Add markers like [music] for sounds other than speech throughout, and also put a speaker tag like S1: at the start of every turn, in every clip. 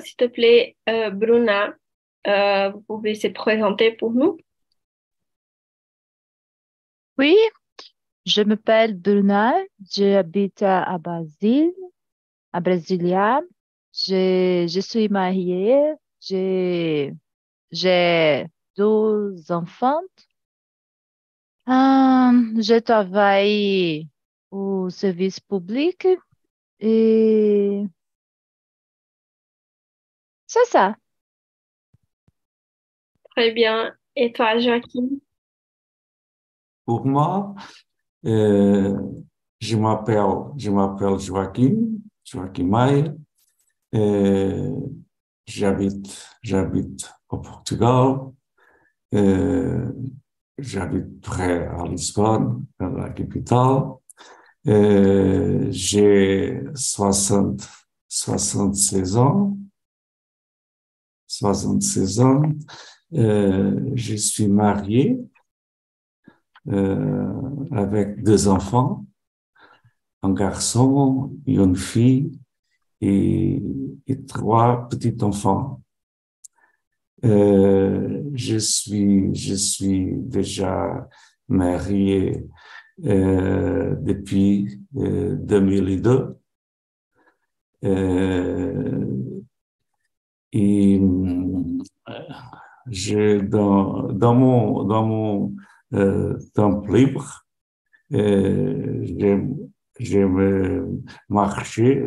S1: S'il te plaît, euh, Bruna, euh, vous pouvez se présenter pour nous?
S2: Oui, je m'appelle Bruna, j'habite à Basile, à Brasilia. Je, suis mariée, j'ai, deux enfants. Euh, je travaille au service public et c'est ça.
S1: Très bien. Et toi, Joachim?
S3: Pour moi, euh, je m'appelle, je m'appelle Joaquim, Joaquim Maia. Euh, j'habite, j'habite au Portugal. Euh, j'habite près à Lisbonne, à la capitale. Euh, j'ai 60, 76 ans. 76 ans. Euh, je suis marié euh, avec deux enfants, un garçon et une fille et, trois petits-enfants. Euh, je suis, je suis déjà marié depuis euh, 2002. Euh, et je, dans, dans mon, dans mon euh, temps libre, euh, j'aime, j'aime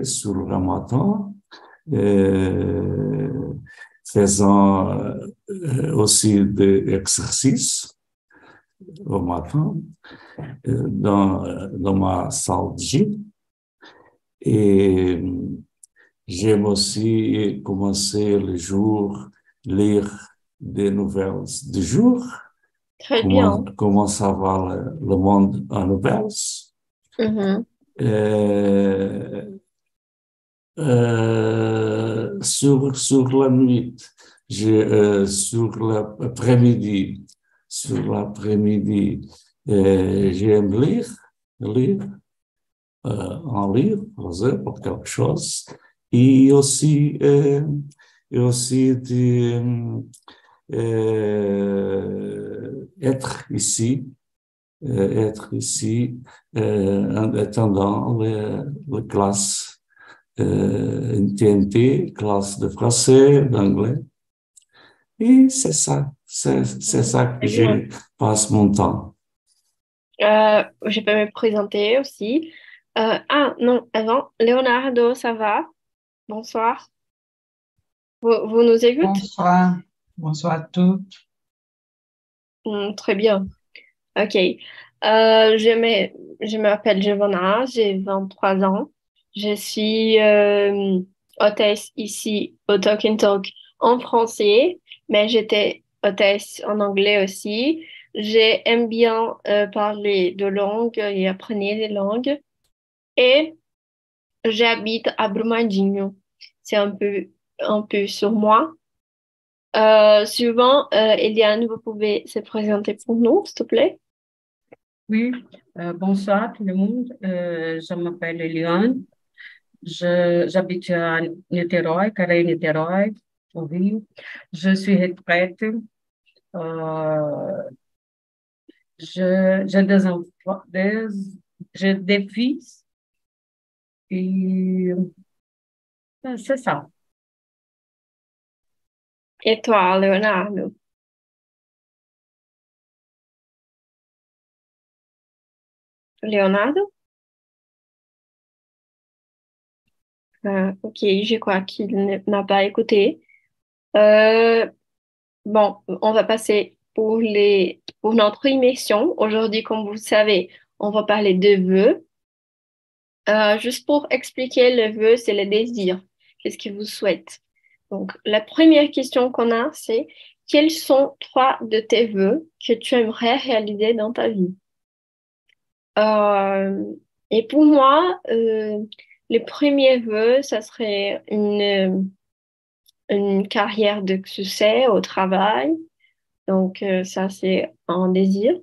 S3: sur le ramadan, euh, faisant aussi des exercices au matin dans, dans ma salle de gym. Et j'aime aussi commencer le jour, lire des nouvelles du jour.
S1: Très
S3: Comment,
S1: bien.
S3: comment ça va le, le monde en nouvelles.
S1: Mhm.
S3: Euh, euh, sur, sur la nuit, je, euh, sur l'après-midi, sur l'après-midi, euh, j'aime lire, lire, un livre, par exemple, quelque chose, et aussi, euh, et aussi de, euh, être ici, euh, être ici, en attendant classes euh, une TNT, classe de français, d'anglais. Et c'est ça, c'est ça que je passe mon temps.
S1: Euh, je peux me présenter aussi. Euh, ah, non, avant, Leonardo, ça va? Bonsoir. Vous, vous nous écoutez?
S4: Bonsoir, bonsoir à toutes.
S1: Hmm, très bien. OK. Euh, je m'appelle Giovanna, j'ai 23 ans. Je suis euh, hôtesse ici au Talk and Talk en français, mais j'étais hôtesse en anglais aussi. J'aime bien euh, parler de langues et apprendre des langues. Et j'habite à Brumadinho. C'est un peu, un peu sur moi. Euh, suivant, euh, Eliane, vous pouvez se présenter pour nous, s'il te plaît?
S4: Oui, euh, bonsoir tout le monde. Euh, je m'appelle Eliane. J'habite à Niterói, Caraí, Niterói, Rio. Je suis retraite. J'ai des enfants, des, j'ai des fils. Et euh, c'est ça.
S1: Et toi, Leonardo? Leonardo? Euh, ok, je crois qu'il n'a pas écouté. Euh, bon, on va passer pour les, pour notre émission. Aujourd'hui, comme vous le savez, on va parler de vœux. Euh, juste pour expliquer, le vœu, c'est le désir. Qu'est-ce que vous souhaitez? Donc, la première question qu'on a, c'est quels sont trois de tes vœux que tu aimerais réaliser dans ta vie? Euh, et pour moi, euh, le premier vœu, ça serait une, une carrière de succès au travail. Donc, ça, c'est un désir.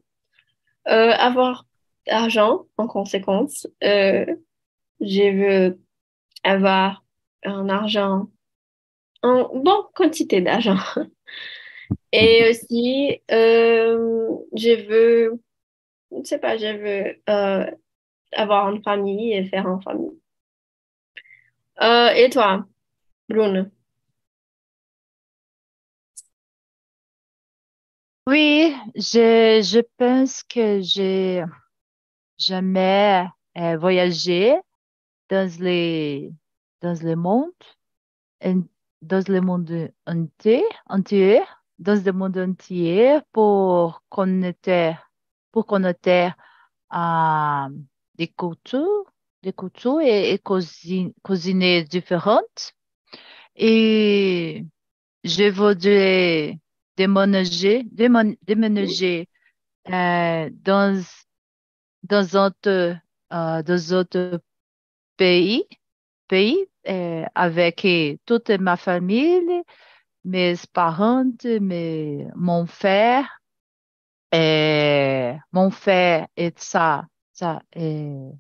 S1: Avoir d'argent, en conséquence. Je veux avoir un argent en bonne quantité d'argent. [laughs] Et aussi, euh, je veux, je ne sais pas, je veux euh, avoir une famille et faire une famille. Euh, et toi, Bruno?
S2: Oui, je, je pense que j'ai jamais euh, voyagé dans les, dans le monde, dans le monde entier, entier, dans le monde entier pour connaître, pour connaître euh, des cultures, des cultures et, et cuisine, cuisiner différentes. Et je voudrais déménager, déménager euh, dans, dans autre, euh, dans pays, pays euh, avec euh, toute ma famille, mes parents, mes, mon frère, et mon frère et sa, sa, euh,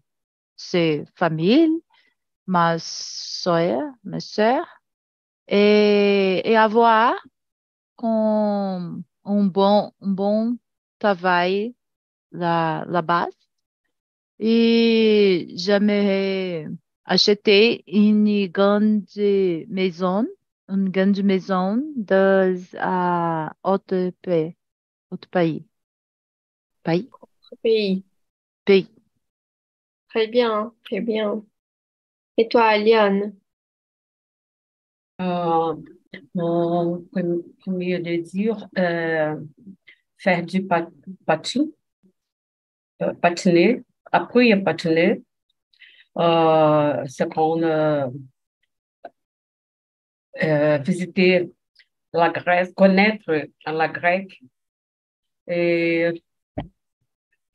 S2: ses familles, ma soeur, ma soeur, et, et avoir com um bom, um bom travail là, là-bas. Et j'aimerais acheter une grande maison, une grande maison dans un autre pays, autre pays, pays,
S1: Pays.
S2: pays.
S1: Très bien, très bien. Et toi, Liane?
S4: Euh, mon premier désir, euh, faire du pat patin, euh, patiner, patiner, euh, c'est qu'on euh, euh, visiter la Grèce, connaître la Grèce et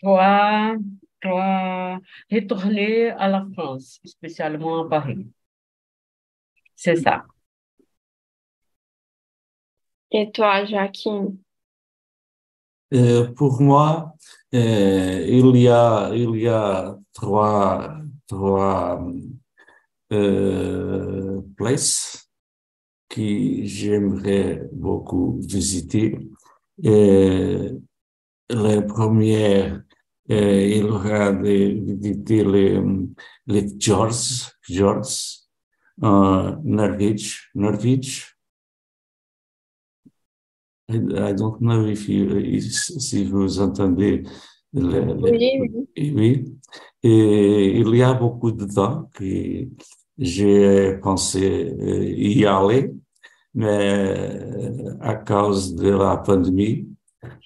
S4: toi, toi, retourner à la France, spécialement à Paris. C'est ça.
S1: Et toi, Joaquim?
S3: Euh, pour moi, euh, il y a, il y a trois, trois euh, places que j'aimerais beaucoup visiter. La première, il aura de visiter les, les Fjords, en Norvège, Norvège. I, I don't know if you, if- si vous entendez le, le-
S1: Oui, oui.
S3: oui. Et il y a beaucoup de temps que j'ai pensé euh, y aller, mais à cause de la pandémie,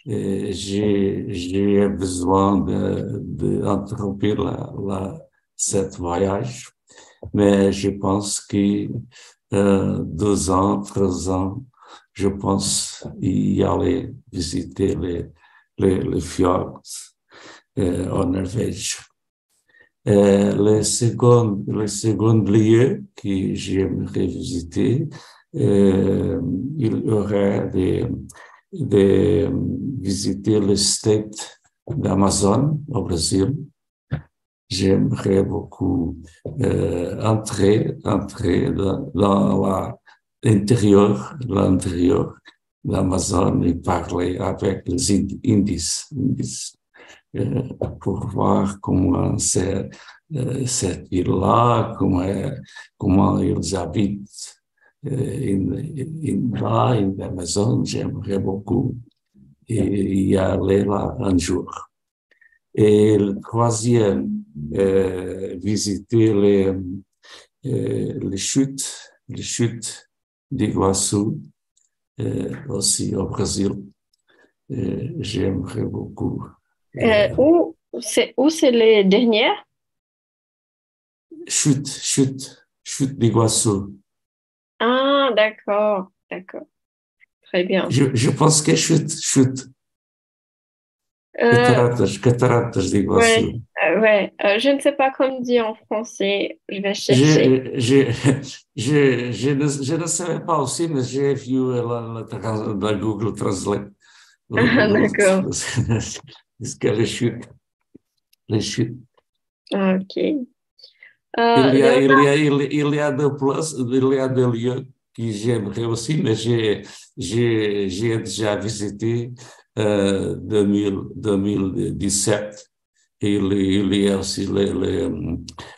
S3: euh, j'ai, besoin de, de interrompre la, la, cette voyage. Mais je pense que euh, deux ans, trois ans, je pense y aller visiter les, fjords euh, en Norvège. Euh, le second, le second lieu que j'aimerais visiter, euh, il y aurait de, visiter le state d'Amazon au Brésil. J'aimerais beaucoup entrer, entrer dans, dans la- l'intérieur, l'intérieur d'Amazon et parler avec les Indi- Indies, Indies, euh, pour voir comment c'est euh, cette ville-là, comment, comment ils habitent euh, in, in, là, en Amazon. J'aimerais beaucoup y y aller là un jour. Et le troisième, euh, visiter les, euh, les chutes, les chutes euh, aussi au Brésil. Euh, J'aimerais beaucoup.
S1: Euh, où c'est où c'est les dernières?
S3: Chute, chute, chute d'Iguaçu.
S1: Ah, d'accord, d'accord. Très bien.
S3: Je, je pense que chute, chute,
S1: Euh,
S3: cataratas, cataratas d'Iguaçu.
S1: ouais, euh, ouais. Euh, je ne sais pas comment dire en français. Je vais chercher.
S3: Je, je, je, je, ne, je ne savais pas aussi, mais j'ai vu la, la, trans- la Google Translate. [laughs]
S1: Ah, d'accord. [laughs]
S3: Est-ce que les chutes, les chutes.
S1: Ah, ok.
S3: Il
S1: Euh,
S3: y a, il y a, il, il y a deux places, il y a deux lieux que j'aimerais aussi, mais j'ai déjà visité euh, 2000, 2017. Et il, il y a aussi les, les,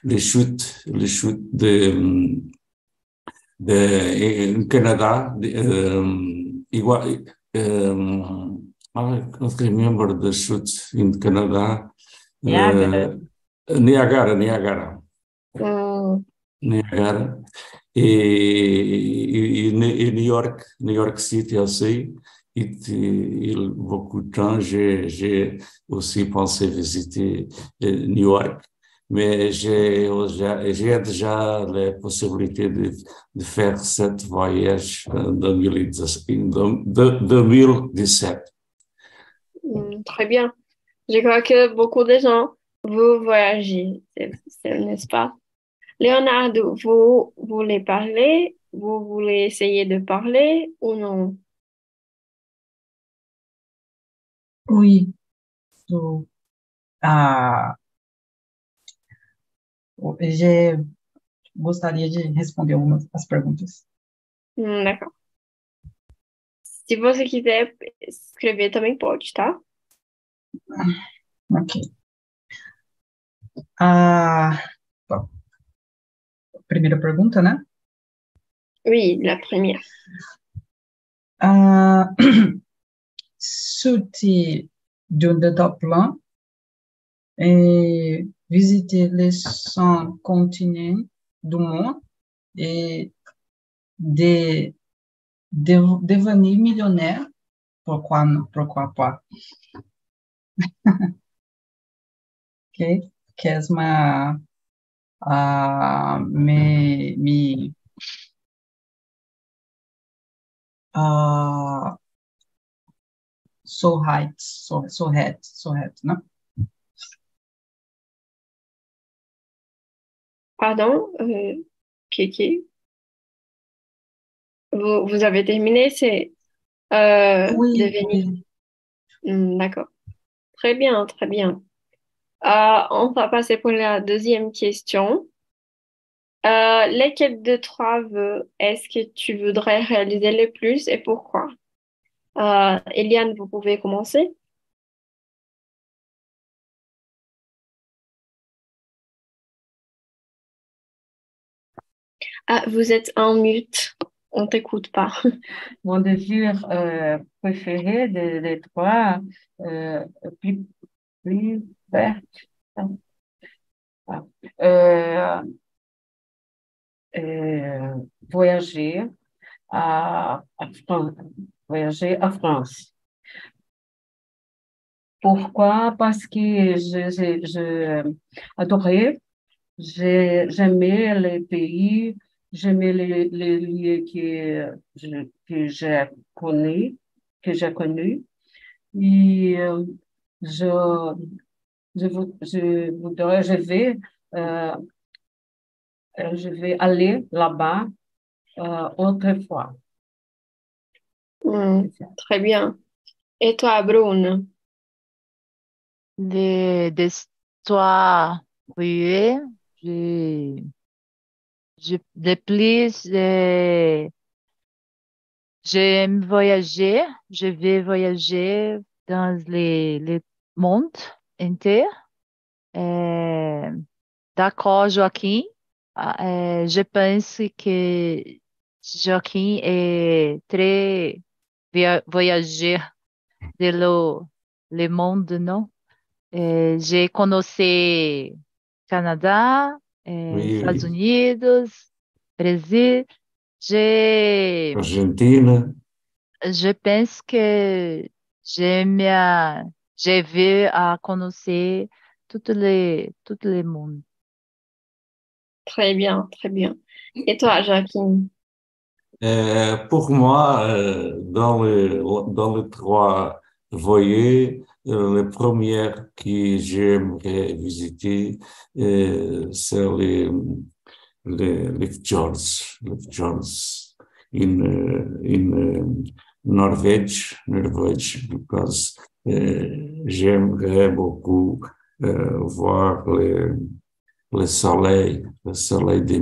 S3: les chutes, les chutes de, de, au Canada, de, um, igual, um, I can't remember the chutes in Canada.
S4: Niagara.
S3: Uh, Niagara, Niagara.
S1: Hmm,
S3: Niagara. Et, et, et New York, New York City aussi. Et, il, beaucoup de temps, j'ai, aussi pensé visiter euh, New York. Mais j'ai, déjà la possibilité de, de faire cette voyage en 2017. en deux- 2017.
S1: hmm, très bien. Je crois que beaucoup de gens, vous voyagez, n'est-ce pas? Leonardo, vous voulez parler? Vous voulez essayer de parler ou non?
S5: Oui, so, ah, gostaria de responder algumas das perguntas.
S1: Hmm, d'accord. Se você quiser escrever também pode, tá?
S5: Ok. A primeira pergunta, né?
S1: Oui, la première.
S5: Ah, [clears throat] sortir top plan et visiter les 100 continents du monde et de, de devenir millionnaire, pourquoi, pourquoi pas? [laughs] Ok? Queres uma ah, me, me ah, so height, so, so head, so head, né?
S1: Pardon, euh, Kiki? Vous, vous avez terminé, c'est euh,
S5: Oui,
S1: devenir.
S5: oui.
S1: Hmm, d'accord. Très bien, très bien. Euh, on va passer pour la deuxième question. Euh, lesquels de trois vœux est-ce que tu voudrais réaliser le plus et pourquoi? Euh, Eliane, vous pouvez commencer? Ah, vous êtes en mute. On t'écoute pas. [laughs]
S4: Mon désir euh, préféré des des trois, euh, plus, plus vert. Ah. Euh, euh, voyager à, à voyager à France. Pourquoi? Parce que je, je, je j'ai- j'aimais les pays, j'aimais les, les lieux que que j'ai connus, que j'ai connus. Et euh, je, je, je voudrais, je vais, euh, euh, je vais aller là-bas euh, autrefois.
S1: Hmm, très bien. Et toi, Brune?
S2: Les histoires vraies, je, je, le plus, j'aime voyager, je vais voyager dans les, les mondes entiers. Euh, d'accord, Joaquim. Ah, euh, je pense que Joaquim est très via- voyageur de le, le monde, non? Euh, j'ai connu Canada, euh,
S3: Oui,
S2: Estados
S3: oui.
S2: Unidos, Brésil. J'ai,
S3: Argentina.
S2: je pense que j'aime, euh, j'ai vu à connaître toutes les, toutes les mondes.
S1: Très bien, très bien. Et toi, Joachim?
S3: Euh, pour moi, euh, dans le, dans les trois voyers, euh, le premier que j'aimerais visiter, euh, c'est les, les, les fjords, les fjords in, Norvège, Norvège, because uh, j'aimerais beaucoup voir le, le soleil, le soleil de